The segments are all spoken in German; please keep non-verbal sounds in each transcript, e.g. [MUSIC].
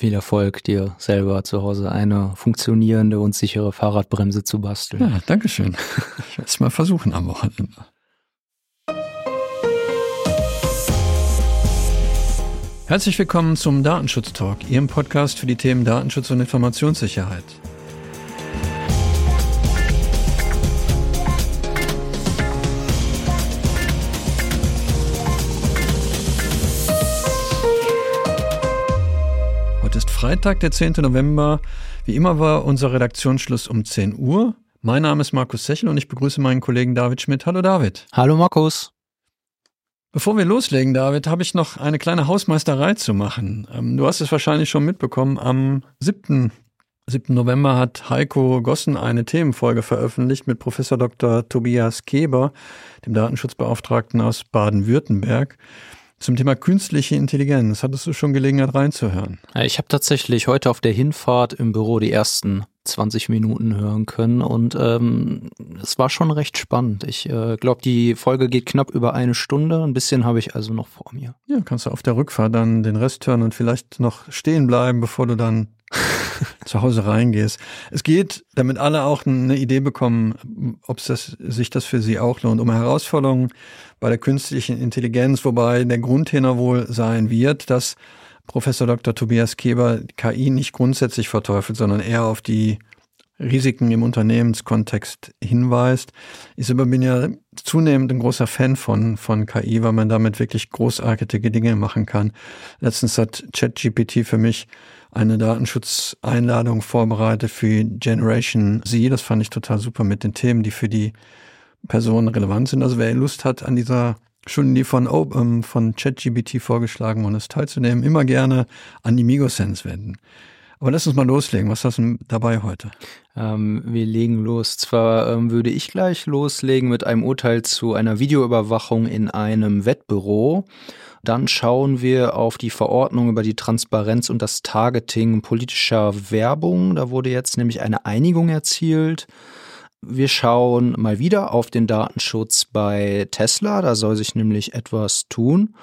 Viel Erfolg dir selber zu Hause eine funktionierende und sichere Fahrradbremse zu basteln. Ja, danke schön. Ich werde es mal versuchen am Wochenende. Herzlich willkommen zum Datenschutz Talk, Ihrem Podcast für die Themen Datenschutz und Informationssicherheit. Freitag, der 10. November. Wie immer war unser Redaktionsschluss um 10 Uhr. Mein Name ist Markus Sechel und ich begrüße meinen Kollegen David Schmidt. Hallo David. Hallo Markus. Bevor wir loslegen, David, habe ich noch eine kleine Hausmeisterei zu machen. Ähm, du hast es wahrscheinlich schon mitbekommen. Am 7. 7. November hat Heiko Gossen eine Themenfolge veröffentlicht mit Professor Dr. Tobias Keber, dem Datenschutzbeauftragten aus Baden-Württemberg, zum Thema künstliche Intelligenz. Hattest du schon Gelegenheit reinzuhören? Ich habe tatsächlich heute auf der Hinfahrt im Büro die ersten 20 Minuten hören können und ähm, es war schon recht spannend. Ich äh, glaube, die Folge geht knapp über eine Stunde. Ein bisschen habe ich also noch vor mir. Ja, kannst du auf der Rückfahrt dann den Rest hören und vielleicht noch stehen bleiben, bevor du dann [LAUGHS] zu Hause reingehst. Es geht, damit alle auch eine Idee bekommen, ob das, sich das für sie auch lohnt, um Herausforderungen bei der künstlichen Intelligenz, wobei der Grundtenor wohl sein wird, dass Professor Dr. Tobias Keber KI nicht grundsätzlich verteufelt, sondern eher auf die Risiken im Unternehmenskontext hinweist. Ich selber bin ja zunehmend ein großer Fan von, von KI, weil man damit wirklich großartige Dinge machen kann. Letztens hat ChatGPT für mich eine Datenschutzeinladung vorbereitet für Generation Z. Das fand ich total super mit den Themen, die für die Personen relevant sind. Also wer Lust hat, an dieser schon die von, ähm, von ChatGBT vorgeschlagen und es teilzunehmen, immer gerne an die Migosense wenden. Aber lass uns mal loslegen. Was hast du dabei heute? Ähm, wir legen los. Zwar ähm, würde ich gleich loslegen mit einem Urteil zu einer Videoüberwachung in einem Wettbüro. Dann schauen wir auf die Verordnung über die Transparenz und das Targeting politischer Werbung. Da wurde jetzt nämlich eine Einigung erzielt. Wir schauen mal wieder auf den Datenschutz bei Tesla. Da soll sich nämlich etwas tun.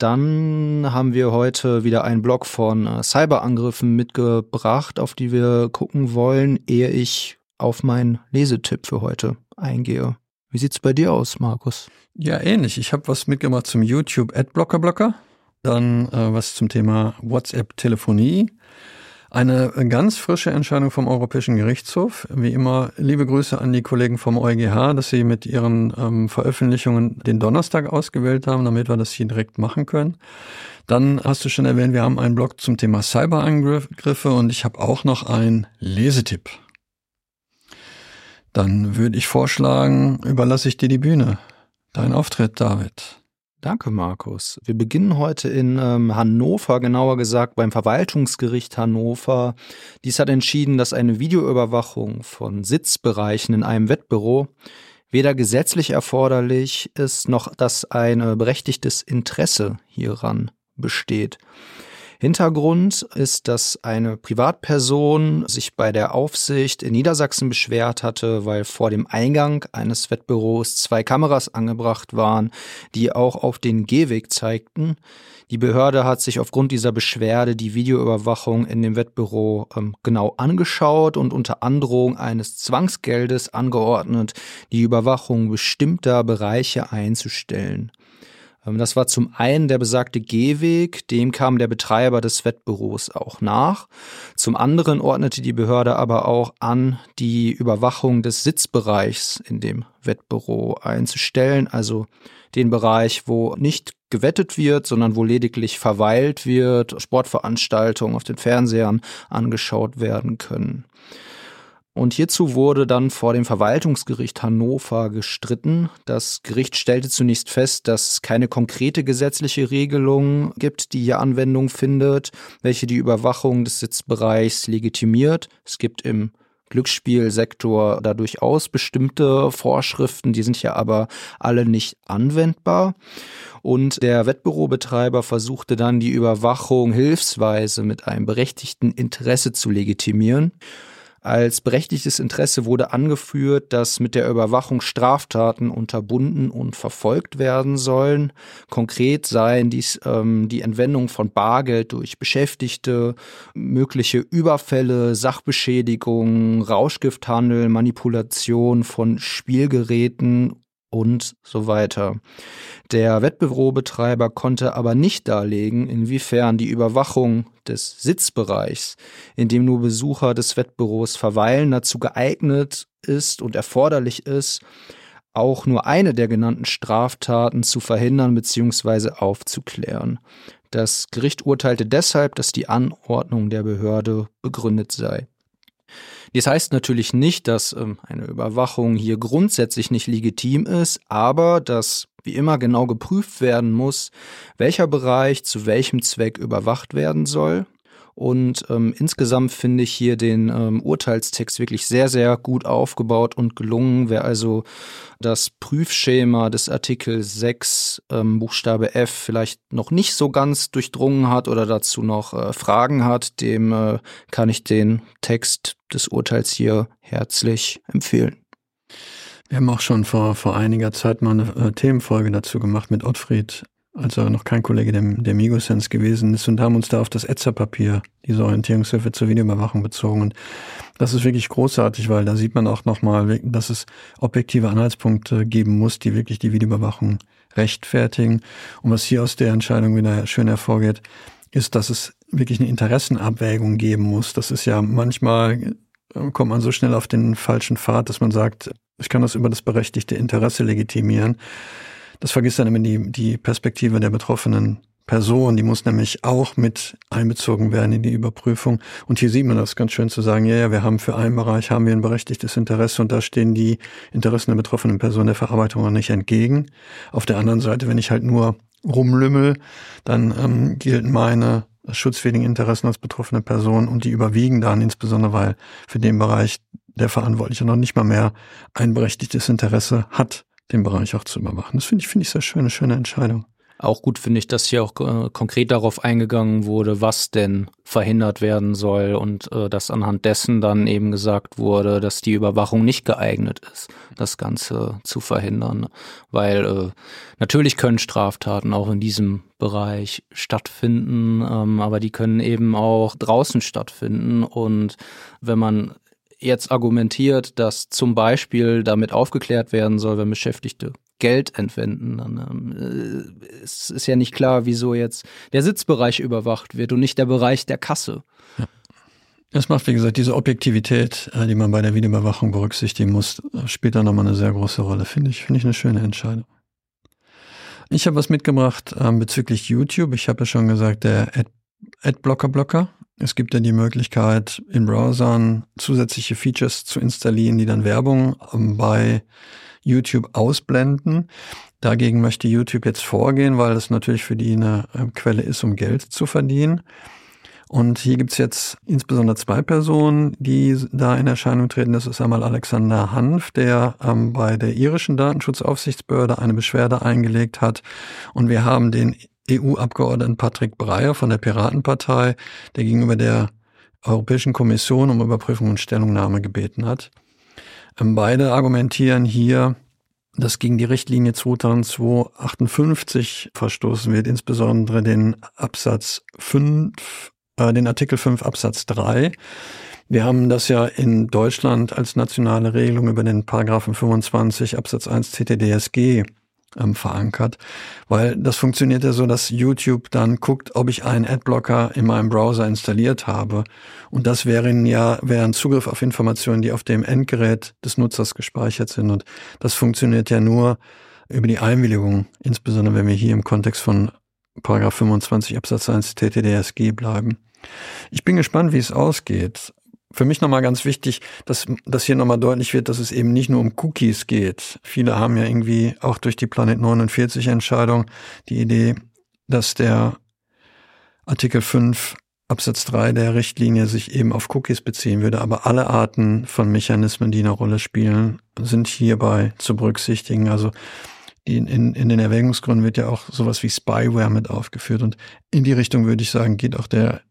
Dann haben wir heute wieder einen Blog von äh, Cyberangriffen mitgebracht, auf die wir gucken wollen, ehe ich auf meinen Lesetipp für heute eingehe. Wie sieht's bei dir aus, Markus? Ja, ähnlich. Ich habe was mitgemacht zum YouTube Adblocker Blocker, dann äh, was zum Thema WhatsApp Telefonie eine ganz frische Entscheidung vom Europäischen Gerichtshof. Wie immer, liebe Grüße an die Kollegen vom EuGH, dass sie mit ihren ähm, Veröffentlichungen den Donnerstag ausgewählt haben, damit wir das hier direkt machen können. Dann hast du schon erwähnt, wir haben einen Blog zum Thema Cyberangriffe und ich habe auch noch einen Lesetipp. Dann würde ich vorschlagen, überlasse ich dir die Bühne. Dein Auftritt, David. Danke, Markus. Wir beginnen heute in ähm, Hannover, genauer gesagt beim Verwaltungsgericht Hannover. Dies hat entschieden, dass eine Videoüberwachung von Sitzbereichen in einem Wettbüro weder gesetzlich erforderlich ist, noch dass ein berechtigtes Interesse hieran besteht. Hintergrund ist, dass eine Privatperson sich bei der Aufsicht in Niedersachsen beschwert hatte, weil vor dem Eingang eines Wettbüros zwei Kameras angebracht waren, die auch auf den Gehweg zeigten. Die Behörde hat sich aufgrund dieser Beschwerde die Videoüberwachung in dem Wettbüro ähm, genau angeschaut und unter Androhung eines Zwangsgeldes angeordnet, die Überwachung bestimmter Bereiche einzustellen. Ähm, das war zum einen der besagte Gehweg, dem kam der Betreiber des Wettbüros auch nach. Zum anderen ordnete die Behörde aber auch an, die Überwachung des Sitzbereichs in dem Wettbüro einzustellen, also den Bereich, wo nicht gewettet wird, sondern wo lediglich verweilt wird, Sportveranstaltungen auf den Fernsehern angeschaut werden können. Und hierzu wurde dann vor dem Verwaltungsgericht Hannover gestritten. Das Gericht stellte zunächst fest, dass es keine konkrete gesetzliche Regelung gibt, die hier Anwendung findet, welche die Überwachung des Sitzbereichs legitimiert. Es gibt im Glücksspielsektor da durchaus bestimmte Vorschriften, die sind hier aber alle nicht anwendbar. Und der Wettbürobetreiber versuchte dann die Überwachung hilfsweise mit einem berechtigten Interesse zu legitimieren. Als berechtigtes Interesse wurde angeführt, dass mit der Überwachung Straftaten unterbunden und verfolgt werden sollen. Konkret seien dies ähm, die Entwendung von Bargeld durch Beschäftigte, mögliche Überfälle, Sachbeschädigungen, Rauschgifthandel, Manipulation von Spielgeräten und so weiter. Der Wettbürobetreiber konnte aber nicht darlegen, inwiefern die Überwachung des Sitzbereichs, in dem nur Besucher des Wettbüros verweilen, dazu geeignet ist und erforderlich ist, auch nur eine der genannten Straftaten zu verhindern bzw. aufzuklären. Das Gericht urteilte deshalb, dass die Anordnung der Behörde begründet sei. Dies heißt natürlich nicht, dass ähm, eine Überwachung hier grundsätzlich nicht legitim ist, aber dass wie immer genau geprüft werden muss, welcher Bereich zu welchem Zweck überwacht werden soll und ähm, insgesamt finde ich hier den ähm, Urteilstext wirklich sehr, sehr gut aufgebaut und gelungen. Wer also das Prüfschema des Artikel 6 ähm, Buchstabe F vielleicht noch nicht so ganz durchdrungen hat oder dazu noch äh, Fragen hat, dem äh, kann ich den Text des Urteils hier herzlich empfehlen. Wir haben auch schon vor, vor einiger Zeit mal eine äh, Themenfolge dazu gemacht mit Ottfried als er noch kein Kollege der, der Migosense gewesen ist und haben uns da auf das Etzer-Papier, diese Orientierungshilfe zur Videoüberwachung bezogen. Und das ist wirklich großartig, weil da sieht man auch nochmal, dass es objektive Anhaltspunkte geben muss, die wirklich die Videoüberwachung rechtfertigen. Und was hier aus der Entscheidung wieder schön hervorgeht, ist, dass es wirklich eine Interessenabwägung geben muss. Das ist ja manchmal kommt man so schnell auf den falschen Pfad, dass man sagt, ich kann das über das berechtigte Interesse legitimieren. Das vergisst dann immer die, die Perspektive der betroffenen Person, die muss nämlich auch mit einbezogen werden in die Überprüfung. Und hier sieht man das ganz schön zu sagen, ja, ja, wir haben für einen Bereich haben wir ein berechtigtes Interesse und da stehen die Interessen der betroffenen Person der Verarbeitung auch nicht entgegen. Auf der anderen Seite, wenn ich halt nur rumlümmel, dann ähm, gelten meine schutzwürdigen Interessen als betroffene Person und die überwiegen dann, insbesondere weil für den Bereich der Verantwortliche noch nicht mal mehr ein berechtigtes Interesse hat den Bereich auch zu überwachen. Das finde ich, finde ich sehr schön, eine schöne Entscheidung. Auch gut finde ich, dass hier auch äh, konkret darauf eingegangen wurde, was denn verhindert werden soll und äh, dass anhand dessen dann eben gesagt wurde, dass die Überwachung nicht geeignet ist, das Ganze zu verhindern. Weil äh, natürlich können Straftaten auch in diesem Bereich stattfinden, ähm, aber die können eben auch draußen stattfinden. Und wenn man jetzt argumentiert, dass zum Beispiel damit aufgeklärt werden soll, wenn Beschäftigte Geld entwenden, dann ähm, äh, es ist ja nicht klar, wieso jetzt der Sitzbereich überwacht wird und nicht der Bereich der Kasse. Das macht, wie gesagt, diese Objektivität, äh, die man bei der Videoüberwachung berücksichtigen muss, spielt da nochmal eine sehr große Rolle. Finde ich, finde ich eine schöne Entscheidung. Ich habe was mitgebracht ähm, bezüglich YouTube. Ich habe ja schon gesagt, der Ad Adblocker-Blocker. Es gibt ja die Möglichkeit, in Browsern zusätzliche Features zu installieren, die dann Werbung ähm, bei YouTube ausblenden. Dagegen möchte YouTube jetzt vorgehen, weil es natürlich für die eine äh, Quelle ist, um Geld zu verdienen. Und hier gibt's jetzt insbesondere zwei Personen, die da in Erscheinung treten. Das ist einmal Alexander Hanf, der ähm, bei der irischen Datenschutzaufsichtsbehörde eine Beschwerde eingelegt hat. Und wir haben den EU-Abgeordneten Patrick Breyer von der Piratenpartei, der gegenüber der Europäischen Kommission um Überprüfung und Stellungnahme gebeten hat. Ähm, beide argumentieren hier, dass gegen die Richtlinie 2058 verstoßen wird, insbesondere den Absatz 5, äh, den Artikel 5 Absatz 3. Wir haben das ja in Deutschland als nationale Regelung über den Paragraphen 25 Absatz 1 TTDSG ähm, verankert, weil das funktioniert ja so, dass YouTube dann guckt, ob ich einen Adblocker in meinem Browser installiert habe. Und das wären ja wären Zugriff auf Informationen, die auf dem Endgerät des Nutzers gespeichert sind. Und das funktioniert ja nur über die Einwilligung, insbesondere wenn wir hier im Kontext von Paragraph 25 Absatz 1 TTDSG bleiben. Ich bin gespannt, wie es ausgeht für mich nochmal ganz wichtig, dass, dass hier nochmal deutlich wird, dass es eben nicht nur um Cookies geht. Viele haben ja irgendwie auch durch die Planet 49 Entscheidung die Idee, dass der Artikel 5 Absatz 3 der Richtlinie sich eben auf Cookies beziehen würde, aber alle Arten von Mechanismen, die eine Rolle spielen, sind hierbei zu berücksichtigen. Also in, in, in den Erwägungsgründen wird ja auch sowas wie Spyware mit aufgeführt und in die Richtung würde ich sagen, geht auch der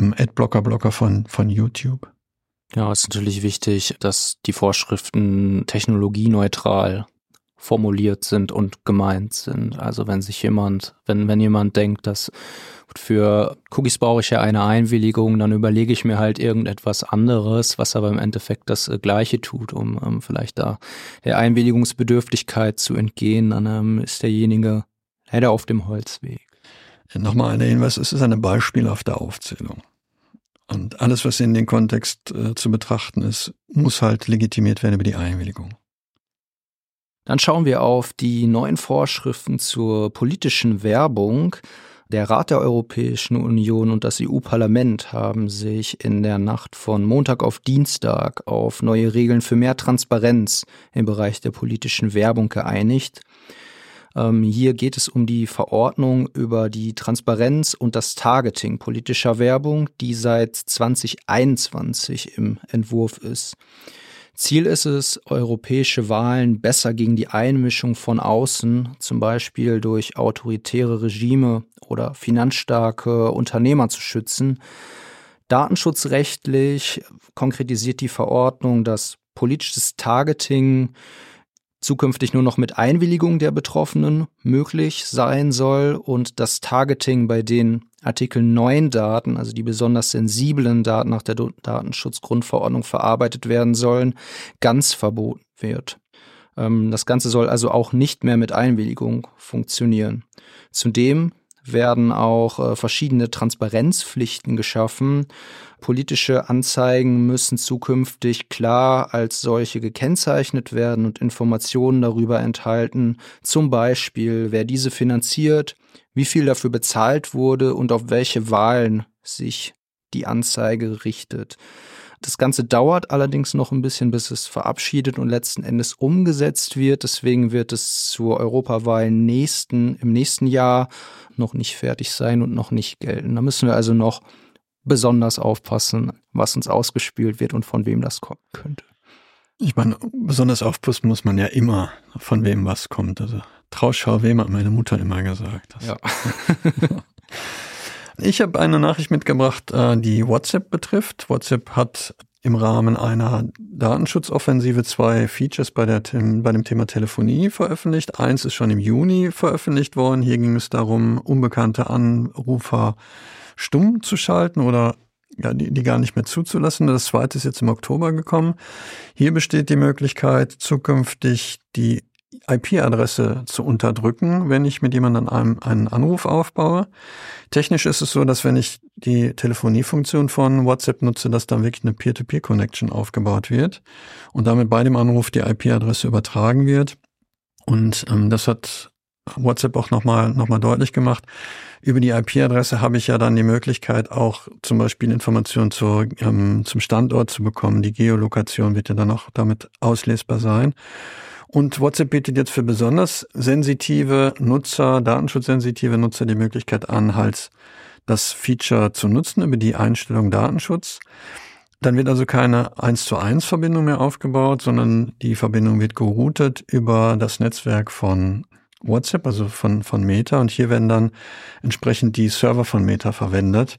Adblocker-Blocker von, von YouTube. Ja, es ist natürlich wichtig, dass die Vorschriften technologieneutral formuliert sind und gemeint sind. Also wenn sich jemand, wenn, wenn jemand denkt, dass für Cookies brauche ich ja eine Einwilligung, dann überlege ich mir halt irgendetwas anderes, was aber im Endeffekt das äh, Gleiche tut, um um vielleicht da der Einwilligungsbedürftigkeit zu entgehen, dann ähm, ist derjenige leider auf dem Holzweg. Nochmal ein Hinweis, es ist eine beispielhafte Aufzählung. Und alles, was in den Kontext äh, zu betrachten ist, muss halt legitimiert werden über die Einwilligung. Dann schauen wir auf die neuen Vorschriften zur politischen Werbung. Der Rat der Europäischen Union und das EU-Parlament haben sich in der Nacht von Montag auf Dienstag auf neue Regeln für mehr Transparenz im Bereich der politischen Werbung geeinigt. Ähm, hier geht es um die Verordnung über die Transparenz und das Targeting politischer Werbung, die seit 2021 im Entwurf ist. Ziel ist es, europäische Wahlen besser gegen die Einmischung von außen, zum Beispiel durch autoritäre Regime oder finanzstarke Unternehmer zu schützen. Datenschutzrechtlich konkretisiert die Verordnung, dass politisches Targeting zukünftig nur noch mit Einwilligung der Betroffenen möglich sein soll und das Targeting bei den Artikel 9 Daten, also die besonders sensiblen Daten nach der Datenschutzgrundverordnung verarbeitet werden sollen, ganz verboten wird. Ähm, das Ganze soll also auch nicht mehr mit Einwilligung funktionieren. Zudem werden auch äh, verschiedene Transparenzpflichten geschaffen. Politische Anzeigen müssen zukünftig klar als solche gekennzeichnet werden und Informationen darüber enthalten, zum Beispiel wer diese finanziert, wie viel dafür bezahlt wurde und auf welche Wahlen sich die Anzeige richtet. Das Ganze dauert allerdings noch ein bisschen, bis es verabschiedet und letzten Endes umgesetzt wird. Deswegen wird es zur Europawahl nächsten, im nächsten Jahr noch nicht fertig sein und noch nicht gelten. Da müssen wir also noch besonders aufpassen, was uns ausgespielt wird und von wem das kommen könnte. Ich meine, besonders aufpassen muss man ja immer, von wem was kommt. Also Trauschau wem hat meine Mutter immer gesagt. ja. [LAUGHS] Ich habe eine Nachricht mitgebracht, äh, die WhatsApp betrifft. WhatsApp hat im Rahmen einer Datenschutzoffensive zwei Features bei, der, bei dem Thema Telefonie veröffentlicht. Eins ist schon im Juni veröffentlicht worden. Hier ging es darum, unbekannte Anrufer stumm zu schalten oder ja, die, die gar nicht mehr zuzulassen. Das zweite ist jetzt im Oktober gekommen. Hier besteht die Möglichkeit, zukünftig die IP-Adresse zu unterdrücken, wenn ich mit jemandem einen, einen Anruf aufbaue. Technisch ist es so, dass wenn ich die Telefoniefunktion von WhatsApp nutze, dass dann wirklich eine Peer-to-Peer-Connection aufgebaut wird und damit bei dem Anruf die IP-Adresse übertragen wird. Und ähm, das hat WhatsApp auch nochmal noch mal deutlich gemacht. Über die IP-Adresse habe ich ja dann die Möglichkeit, auch zum Beispiel Informationen zu, ähm, zum Standort zu bekommen. Die Geolokation wird ja dann auch damit auslesbar sein. Und WhatsApp bietet jetzt für besonders sensitive Nutzer, datenschutzsensitive Nutzer die Möglichkeit an, halt das Feature zu nutzen über die Einstellung Datenschutz. Dann wird also keine 1 zu 1 Verbindung mehr aufgebaut, sondern die Verbindung wird geroutet über das Netzwerk von WhatsApp, also von, von Meta. Und hier werden dann entsprechend die Server von Meta verwendet.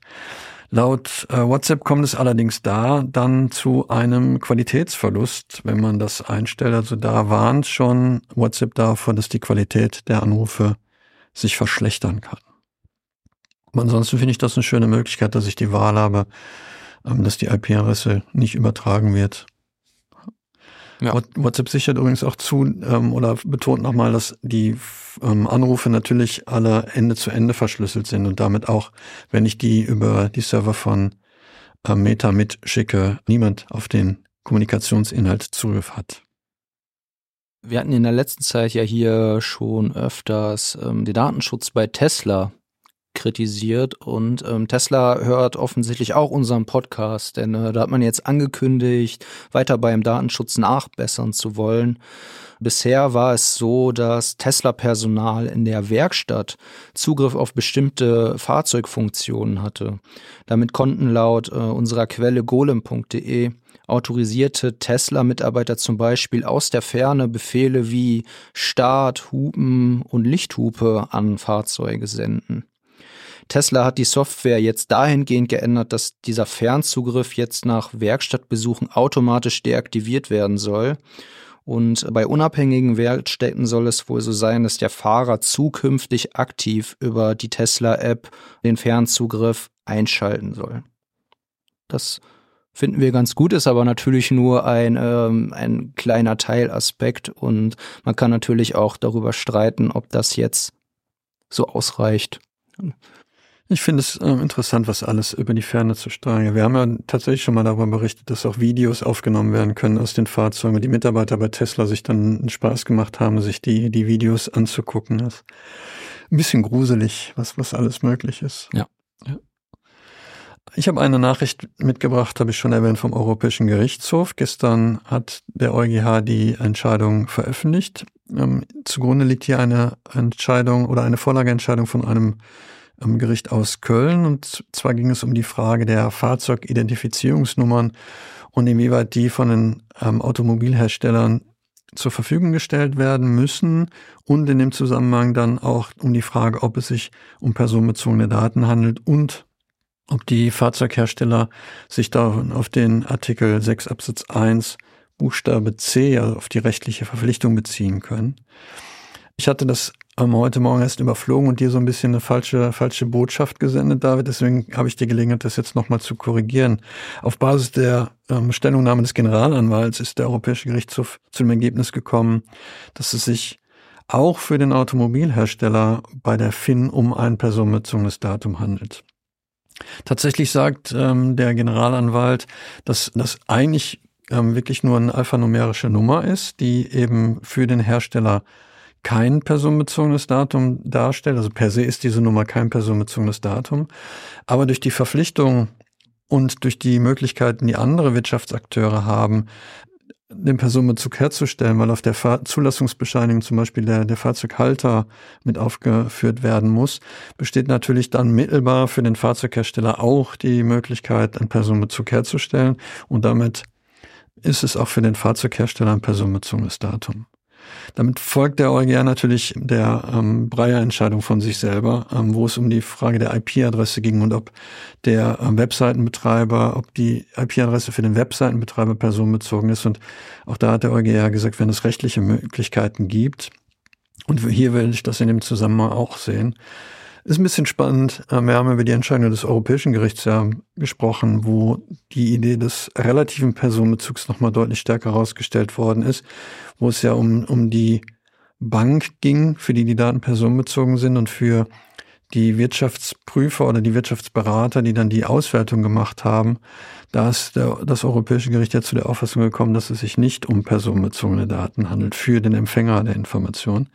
Laut äh, WhatsApp kommt es allerdings da dann zu einem Qualitätsverlust, wenn man das einstellt. Also da warnt schon WhatsApp davor, dass die Qualität der Anrufe sich verschlechtern kann. Ansonsten finde ich das eine schöne Möglichkeit, dass ich die Wahl habe, ähm, dass die IP-Adresse nicht übertragen wird ja. WhatsApp sichert übrigens auch zu ähm, oder betont nochmal, dass die ähm, Anrufe natürlich alle Ende zu Ende verschlüsselt sind und damit auch, wenn ich die über die Server von äh, Meta mitschicke, niemand auf den Kommunikationsinhalt Zugriff hat. Wir hatten in der letzten Zeit ja hier schon öfters ähm, den Datenschutz bei Tesla kritisiert und ähm, Tesla hört offensichtlich auch unseren Podcast, denn äh, da hat man jetzt angekündigt, weiter beim Datenschutz nachbessern zu wollen. Bisher war es so, dass Tesla-Personal in der Werkstatt Zugriff auf bestimmte Fahrzeugfunktionen hatte. Damit konnten laut äh, unserer Quelle golem.de autorisierte Tesla-Mitarbeiter zum Beispiel aus der Ferne Befehle wie Start, Hupen und Lichthupe an Fahrzeuge senden. Tesla hat die Software jetzt dahingehend geändert, dass dieser Fernzugriff jetzt nach Werkstattbesuchen automatisch deaktiviert werden soll. Und bei unabhängigen Werkstätten soll es wohl so sein, dass der Fahrer zukünftig aktiv über die Tesla-App den Fernzugriff einschalten soll. Das finden wir ganz gut, ist aber natürlich nur ein, ähm, ein kleiner Teilaspekt und man kann natürlich auch darüber streiten, ob das jetzt so ausreicht. Ich finde es äh, interessant, was alles über die Ferne zu steuern. Wir haben ja tatsächlich schon mal darüber berichtet, dass auch Videos aufgenommen werden können aus den Fahrzeugen. Die Mitarbeiter bei Tesla sich dann einen Spaß gemacht haben, sich die, die Videos anzugucken. Das ist ein bisschen gruselig, was, was alles möglich ist. Ja. Ich habe eine Nachricht mitgebracht, habe ich schon erwähnt, vom Europäischen Gerichtshof. Gestern hat der EuGH die Entscheidung veröffentlicht. Ähm, zugrunde liegt hier eine Entscheidung oder eine Vorlageentscheidung von einem ähm, Gericht aus Köln. Und zwar ging es um die Frage der Fahrzeugidentifizierungsnummern und inwieweit die von den ähm, Automobilherstellern zur Verfügung gestellt werden müssen und in dem Zusammenhang dann auch um die Frage, ob es sich um personenbezogene Daten handelt und ob die Fahrzeughersteller sich da auf den Artikel 6 Absatz 1 Buchstabe C, also auf die rechtliche Verpflichtung beziehen können. Ich hatte das ähm, heute Morgen erst überflogen und dir so ein bisschen eine falsche, falsche Botschaft gesendet, David. Deswegen habe ich die Gelegenheit, das jetzt nochmal zu korrigieren. Auf Basis der ähm, Stellungnahme des Generalanwalts ist der Europäische Gerichtshof zu dem Ergebnis gekommen, dass es sich auch für den Automobilhersteller bei der FIN um ein personenbezogenes Datum handelt. Tatsächlich sagt ähm, der Generalanwalt, dass das eigentlich ähm, wirklich nur eine alphanumerische Nummer ist, die eben für den Hersteller kein personenbezogenes Datum darstellt. Also per se ist diese Nummer kein personenbezogenes Datum. Aber durch die Verpflichtung und durch die Möglichkeiten, die andere Wirtschaftsakteure haben, den Personenbezug herzustellen, weil auf der Fahr Zulassungsbescheinigung zum Beispiel der, der Fahrzeughalter mit aufgeführt werden muss, besteht natürlich dann mittelbar für den Fahrzeughersteller auch die Möglichkeit, einen Personenbezug herzustellen und damit ist es auch für den Fahrzeughersteller ein personenbezogenes Datum. Damit folgt der EuGH natürlich der ähm, Breyer-Entscheidung von sich selber, ähm, wo es um die Frage der IP-Adresse ging und ob der ähm, Webseitenbetreiber, ob die IP-Adresse für den Webseitenbetreiber personenbezogen ist. Und auch da hat der EuGH gesagt, wenn es rechtliche Möglichkeiten gibt, und hier will ich das in dem Zusammenhang auch sehen, ist ein bisschen spannend. Ähm, wir haben über die Entscheidung des Europäischen Gerichts ja gesprochen, wo die Idee des relativen Personenbezugs nochmal deutlich stärker herausgestellt worden ist, wo es ja um, um die Bank ging, für die die Daten personenbezogen sind und für die Wirtschaftsprüfer oder die Wirtschaftsberater, die dann die Auswertung gemacht haben, da ist der, das Europäische Gericht ja zu der Auffassung gekommen, dass es sich nicht um personenbezogene Daten handelt für den Empfänger der Information.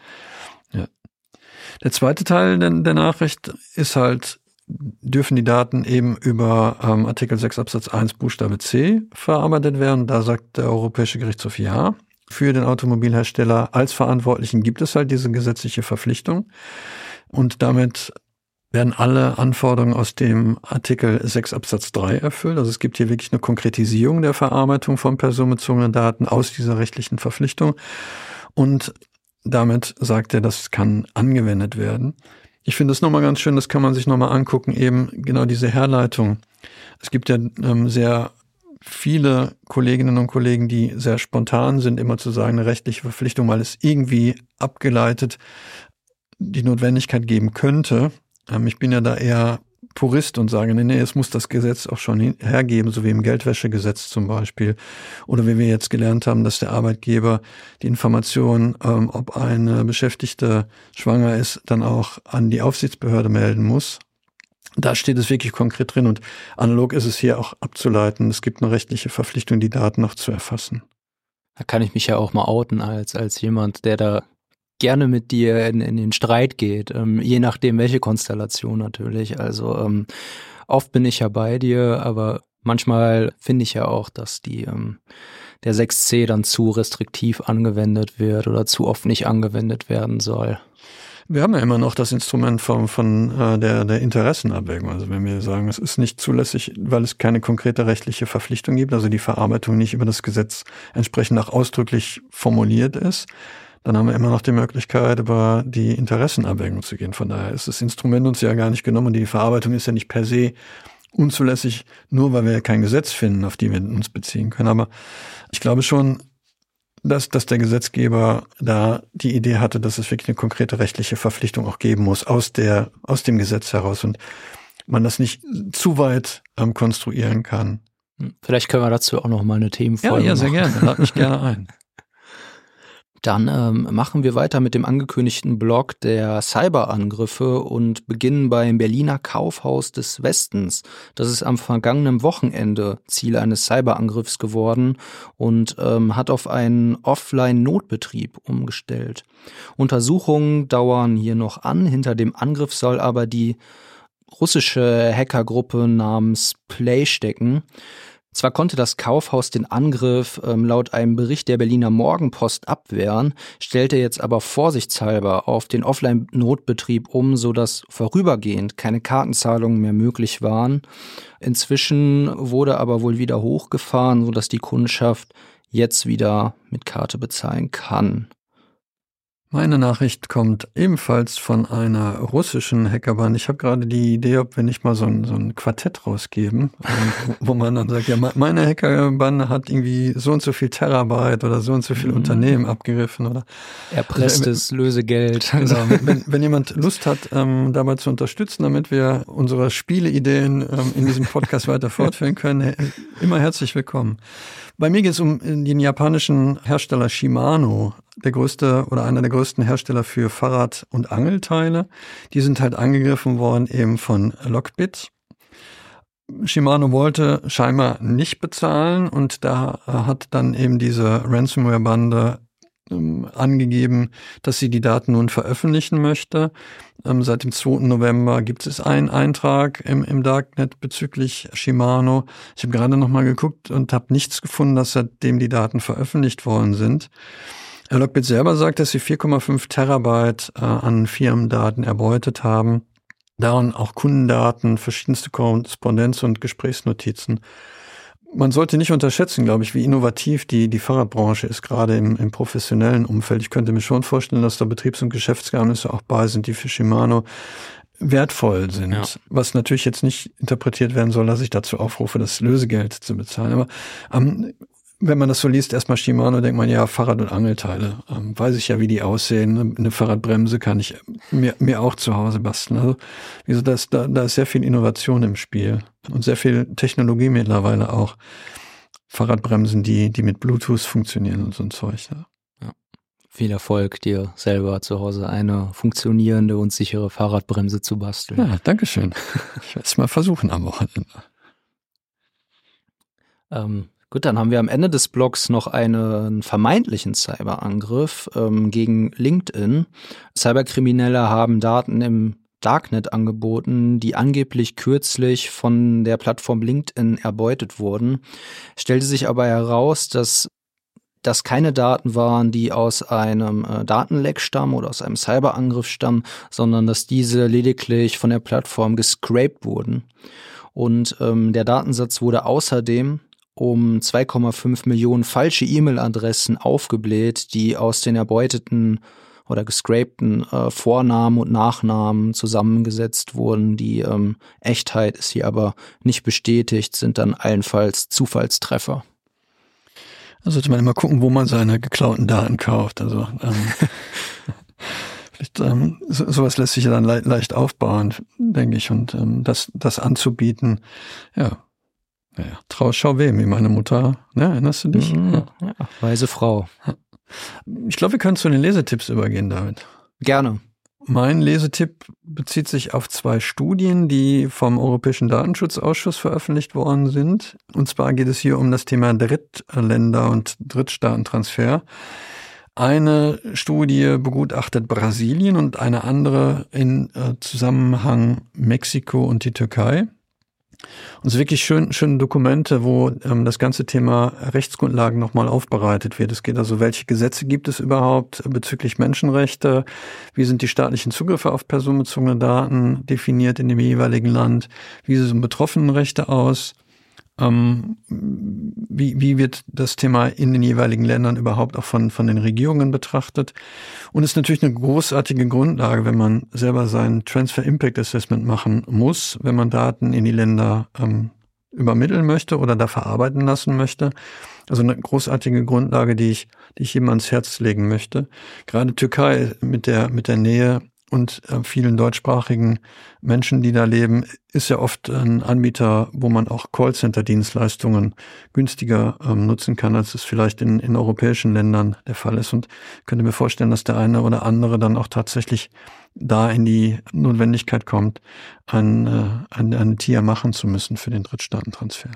Der zweite Teil der, der Nachricht ist halt, dürfen die Daten eben über ähm, Artikel 6 Absatz 1 Buchstabe C verarbeitet werden. Da sagt der Europäische Gerichtshof ja. Für den Automobilhersteller als Verantwortlichen gibt es halt diese gesetzliche Verpflichtung. Und damit werden alle Anforderungen aus dem Artikel 6 Absatz 3 erfüllt. Also es gibt hier wirklich eine Konkretisierung der Verarbeitung von personenbezogenen Daten aus dieser rechtlichen Verpflichtung. Und damit sagt er, das kann angewendet werden. Ich finde es nochmal ganz schön, das kann man sich nochmal angucken, eben genau diese Herleitung. Es gibt ja ähm, sehr viele Kolleginnen und Kollegen, die sehr spontan sind, immer zu sagen, eine rechtliche Verpflichtung, weil es irgendwie abgeleitet die Notwendigkeit geben könnte. Ähm, ich bin ja da eher Purist und sage, nee, nee, es muss das Gesetz auch schon hergeben, so wie im Geldwäschegesetz zum Beispiel. Oder wie wir jetzt gelernt haben, dass der Arbeitgeber die Information, ähm, ob eine Beschäftigte schwanger ist, dann auch an die Aufsichtsbehörde melden muss. Da steht es wirklich konkret drin und analog ist es hier auch abzuleiten. Es gibt eine rechtliche Verpflichtung, die Daten noch zu erfassen. Da kann ich mich ja auch mal outen als, als jemand, der da gerne mit dir in, in den Streit geht, ähm, je nachdem welche Konstellation natürlich. Also ähm, oft bin ich ja bei dir, aber manchmal finde ich ja auch, dass die ähm, der 6c dann zu restriktiv angewendet wird oder zu oft nicht angewendet werden soll. Wir haben ja immer noch das Instrument von, von äh, der, der Interessenabwägung. Also wenn wir sagen, es ist nicht zulässig, weil es keine konkrete rechtliche Verpflichtung gibt, also die Verarbeitung nicht über das Gesetz entsprechend auch ausdrücklich formuliert ist, dann haben wir immer noch die Möglichkeit, über die Interessenabwägung zu gehen. Von daher ist das Instrument uns ja gar nicht genommen und die Verarbeitung ist ja nicht per se unzulässig, nur weil wir ja kein Gesetz finden, auf die wir uns beziehen können. Aber ich glaube schon, dass, dass der Gesetzgeber da die Idee hatte, dass es wirklich eine konkrete rechtliche Verpflichtung auch geben muss aus der, aus dem Gesetz heraus und man das nicht zu weit ähm, konstruieren kann. Vielleicht können wir dazu auch noch mal eine Themenfolge Ja, ja, sehr machen. gerne. Lad mich gerne ein. [LAUGHS] Dann ähm, machen wir weiter mit dem angekündigten Blog der Cyberangriffe und beginnen beim Berliner Kaufhaus des Westens. Das ist am vergangenen Wochenende Ziel eines Cyberangriffs geworden und ähm, hat auf einen Offline-Notbetrieb umgestellt. Untersuchungen dauern hier noch an. Hinter dem Angriff soll aber die russische Hackergruppe namens Play stecken. Zwar konnte das Kaufhaus den Angriff ähm, laut einem Bericht der Berliner Morgenpost abwehren, stellte jetzt aber vorsichtshalber auf den Offline-Notbetrieb um, sodass vorübergehend keine Kartenzahlungen mehr möglich waren. Inzwischen wurde aber wohl wieder hochgefahren, sodass die Kundschaft jetzt wieder mit Karte bezahlen kann. Meine Nachricht kommt ebenfalls von einer russischen Hackerband. Ich habe gerade die Idee, ob wir nicht mal so ein, so ein Quartett rausgeben, [LAUGHS] wo man dann sagt, ja, meine Hackerbande hat irgendwie so und so viel Terabyte oder so und so viel mhm. Unternehmen abgegriffen oder erpresstes also, Lösegeld. [LAUGHS] Genau, [LAUGHS] wenn, wenn jemand Lust hat, ähm, dabei zu unterstützen, damit wir unsere Spieleideen ähm, in diesem Podcast weiter fortführen können, immer herzlich willkommen. Bei mir geht es um den japanischen Hersteller Shimano, der größte oder einer der größten Hersteller für Fahrrad- und Angelteile. Die sind halt angegriffen worden eben von Lockbit. Shimano wollte scheinbar nicht bezahlen und da hat dann eben diese Ransomware-Bande ähm, angegeben, dass sie die Daten nun veröffentlichen möchte. Ähm, seit dem 2. November gibt es einen Eintrag im, im Darknet bezüglich Shimano. Ich habe gerade noch mal geguckt und habe nichts gefunden, dass seitdem die Daten veröffentlicht worden sind. Lockbit selber sagt, dass sie 4,5 Terabyte äh, an Firmendaten erbeutet haben. Daran auch Kundendaten, verschiedenste Korrespondenz und Gesprächsnotizen man sollte nicht unterschätzen, glaube ich, wie innovativ die, die Fahrradbranche ist, gerade im, im professionellen Umfeld. Ich könnte mir schon vorstellen, dass da Betriebs- und Geschäftsgeheimnisse auch bei sind, die für Shimano wertvoll sind. Ja. Was natürlich jetzt nicht interpretiert werden soll, dass ich dazu aufrufe, das Lösegeld zu bezahlen. Aber ähm, wenn man das so liest, erstmal Shimano, denkt man ja Fahrrad- und Angelteile. Ähm, weiß ich ja, wie die aussehen. Eine Fahrradbremse kann ich mir, mir auch zu Hause basteln. Also, wie gesagt, da ist, da, da ist sehr viel Innovation im Spiel und sehr viel Technologie mittlerweile auch. Fahrradbremsen, die, die mit Bluetooth funktionieren und so ein Zeug. Ja. ja. Viel Erfolg, dir selber zu Hause eine funktionierende und sichere Fahrradbremse zu basteln. Ja, Dankeschön. Ich werde es mal versuchen am Wochenende. Ähm, Gut, dann haben wir am Ende des Blogs noch einen vermeintlichen Cyberangriff ähm, gegen LinkedIn. Cyberkriminelle haben Daten im Darknet angeboten, die angeblich kürzlich von der Plattform LinkedIn erbeutet wurden. Stellte sich aber heraus, dass das keine Daten waren, die aus einem äh, Datenleck stammen oder aus einem Cyberangriff stammen, sondern dass diese lediglich von der Plattform gescraped wurden. Und ähm, der Datensatz wurde außerdem um 2,5 Millionen falsche E-Mail-Adressen aufgebläht, die aus den erbeuteten oder gescrapten äh, Vornamen und Nachnamen zusammengesetzt wurden. Die ähm, Echtheit ist hier aber nicht bestätigt, sind dann allenfalls Zufallstreffer. Da sollte man immer gucken, wo man seine geklauten Daten kauft. Also ähm, [LAUGHS] vielleicht, ähm, so, sowas lässt sich ja dann le leicht aufbauen, denke ich. Und ähm, das, das anzubieten, ja, naja, trau schau wem, wie meine Mutter, ne, erinnerst du dich? Mhm, ja. weise Frau. Ich glaube, wir können zu den Lesetipps übergehen, David. Gerne. Mein Lesetipp bezieht sich auf zwei Studien, die vom Europäischen Datenschutzausschuss veröffentlicht worden sind. Und zwar geht es hier um das Thema Drittländer und Drittstaatentransfer. Eine Studie begutachtet Brasilien und eine andere in äh, Zusammenhang Mexiko und die Türkei. Und es wirklich schön, schöne Dokumente, wo ähm, das ganze Thema Rechtsgrundlagen nochmal aufbereitet wird. Es geht also, welche Gesetze gibt es überhaupt bezüglich Menschenrechte? Wie sind die staatlichen Zugriffe auf personenbezogene Daten definiert in dem jeweiligen Land? Wie sehen Betroffenenrechte aus? Ähm, wie, wie wird das Thema in den jeweiligen Ländern überhaupt auch von, von den Regierungen betrachtet? Und ist natürlich eine großartige Grundlage, wenn man selber sein Transfer Impact Assessment machen muss, wenn man Daten in die Länder ähm, übermitteln möchte oder da verarbeiten lassen möchte. Also eine großartige Grundlage, die ich, die ich jedem ans Herz legen möchte. Gerade Türkei mit der, mit der Nähe und äh, vielen deutschsprachigen Menschen, die da leben, ist ja oft ein Anbieter, wo man auch Callcenter-Dienstleistungen günstiger ähm, nutzen kann, als es vielleicht in, in europäischen Ländern der Fall ist. Und könnte mir vorstellen, dass der eine oder andere dann auch tatsächlich da in die Notwendigkeit kommt, ein, äh, eine, eine TIA machen zu müssen für den Drittstaatentransfer.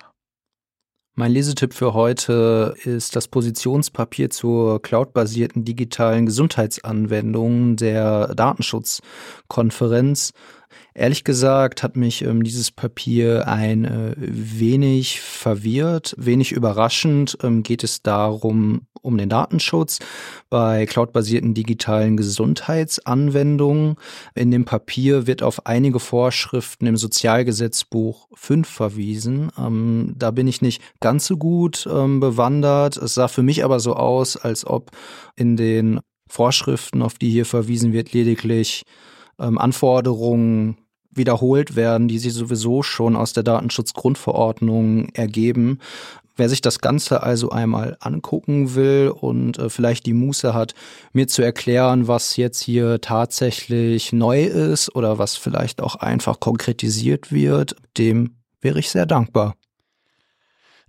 Mein Lesetipp für heute ist das Positionspapier zur cloudbasierten digitalen Gesundheitsanwendung der Datenschutzkonferenz. Ehrlich gesagt hat mich ähm, dieses Papier ein äh, wenig verwirrt, wenig überraschend ähm, geht es darum, um den Datenschutz bei cloudbasierten digitalen Gesundheitsanwendungen. In dem Papier wird auf einige Vorschriften im Sozialgesetzbuch 5 verwiesen. Ähm, da bin ich nicht ganz so gut ähm, bewandert. Es sah für mich aber so aus, als ob in den Vorschriften, auf die hier verwiesen wird, lediglich ähm, Anforderungen wiederholt werden, die sich sowieso schon aus der Datenschutzgrundverordnung ergeben. Wer sich das Ganze also einmal angucken will und äh, vielleicht die Muße hat, mir zu erklären, was jetzt hier tatsächlich neu ist oder was vielleicht auch einfach konkretisiert wird, dem wäre ich sehr dankbar.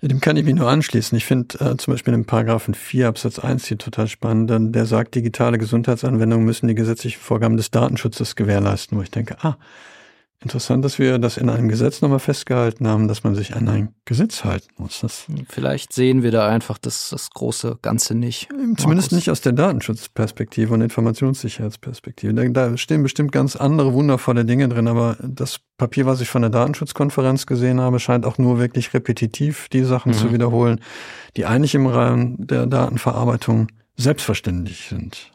Dem kann ich mich nur anschließen. Ich finde äh, zum Beispiel den Paragraphen 4 Absatz 1 hier total spannend. Denn der sagt, digitale Gesundheitsanwendungen müssen die gesetzlichen Vorgaben des Datenschutzes gewährleisten, wo ich denke, ah, Interessant, dass wir das in einem Gesetz nochmal festgehalten haben, dass man sich an ein Gesetz halten muss. Das Vielleicht sehen wir da einfach das, das große Ganze nicht. Zumindest Markus. nicht aus der Datenschutzperspektive und Informationssicherheitsperspektive. Da, da, stehen bestimmt ganz andere wundervolle Dinge drin, aber das Papier, was ich von der Datenschutzkonferenz gesehen habe, scheint auch nur wirklich repetitiv die Sachen mhm. zu wiederholen, die eigentlich im Rahmen der Datenverarbeitung selbstverständlich sind.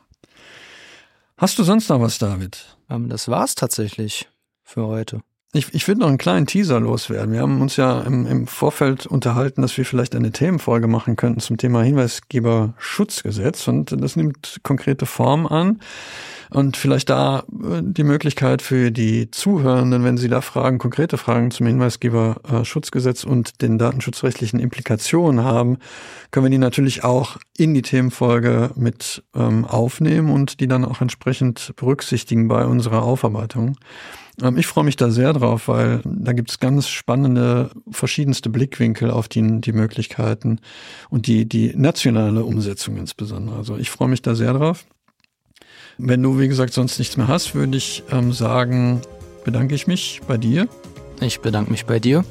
Hast du sonst noch was, David? Ähm, das war's tatsächlich für heute. Ich, ich würde noch einen kleinen Teaser loswerden. Wir haben uns ja im, im Vorfeld unterhalten, dass wir vielleicht eine Themenfolge machen könnten zum Thema Hinweisgeberschutzgesetz und das nimmt konkrete Form an. Und vielleicht da äh, die Möglichkeit für die Zuhörenden, wenn sie da Fragen, konkrete Fragen zum Hinweisgeberschutzgesetz und den datenschutzrechtlichen Implikationen haben, können wir die natürlich auch in die Themenfolge mit ähm, aufnehmen und die dann auch entsprechend berücksichtigen bei unserer Aufarbeitung. Ähm, ich freue mich da sehr drauf, weil da gibt es ganz spannende, verschiedenste Blickwinkel auf die, die Möglichkeiten und die, die nationale Umsetzung insbesondere. Also ich freue mich da sehr drauf. Wenn du, wie gesagt, sonst nichts mehr hast, würde ich ähm, sagen, bedanke ich mich bei dir. Ich bedanke mich bei dir.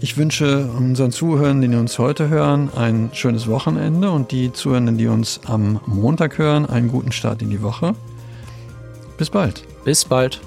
Ich wünsche unseren Zuhörern, die uns heute hören, ein schönes Wochenende und die Zuhörenden, die uns am Montag hören, einen guten Start in die Woche. Bis bald. Bis bald.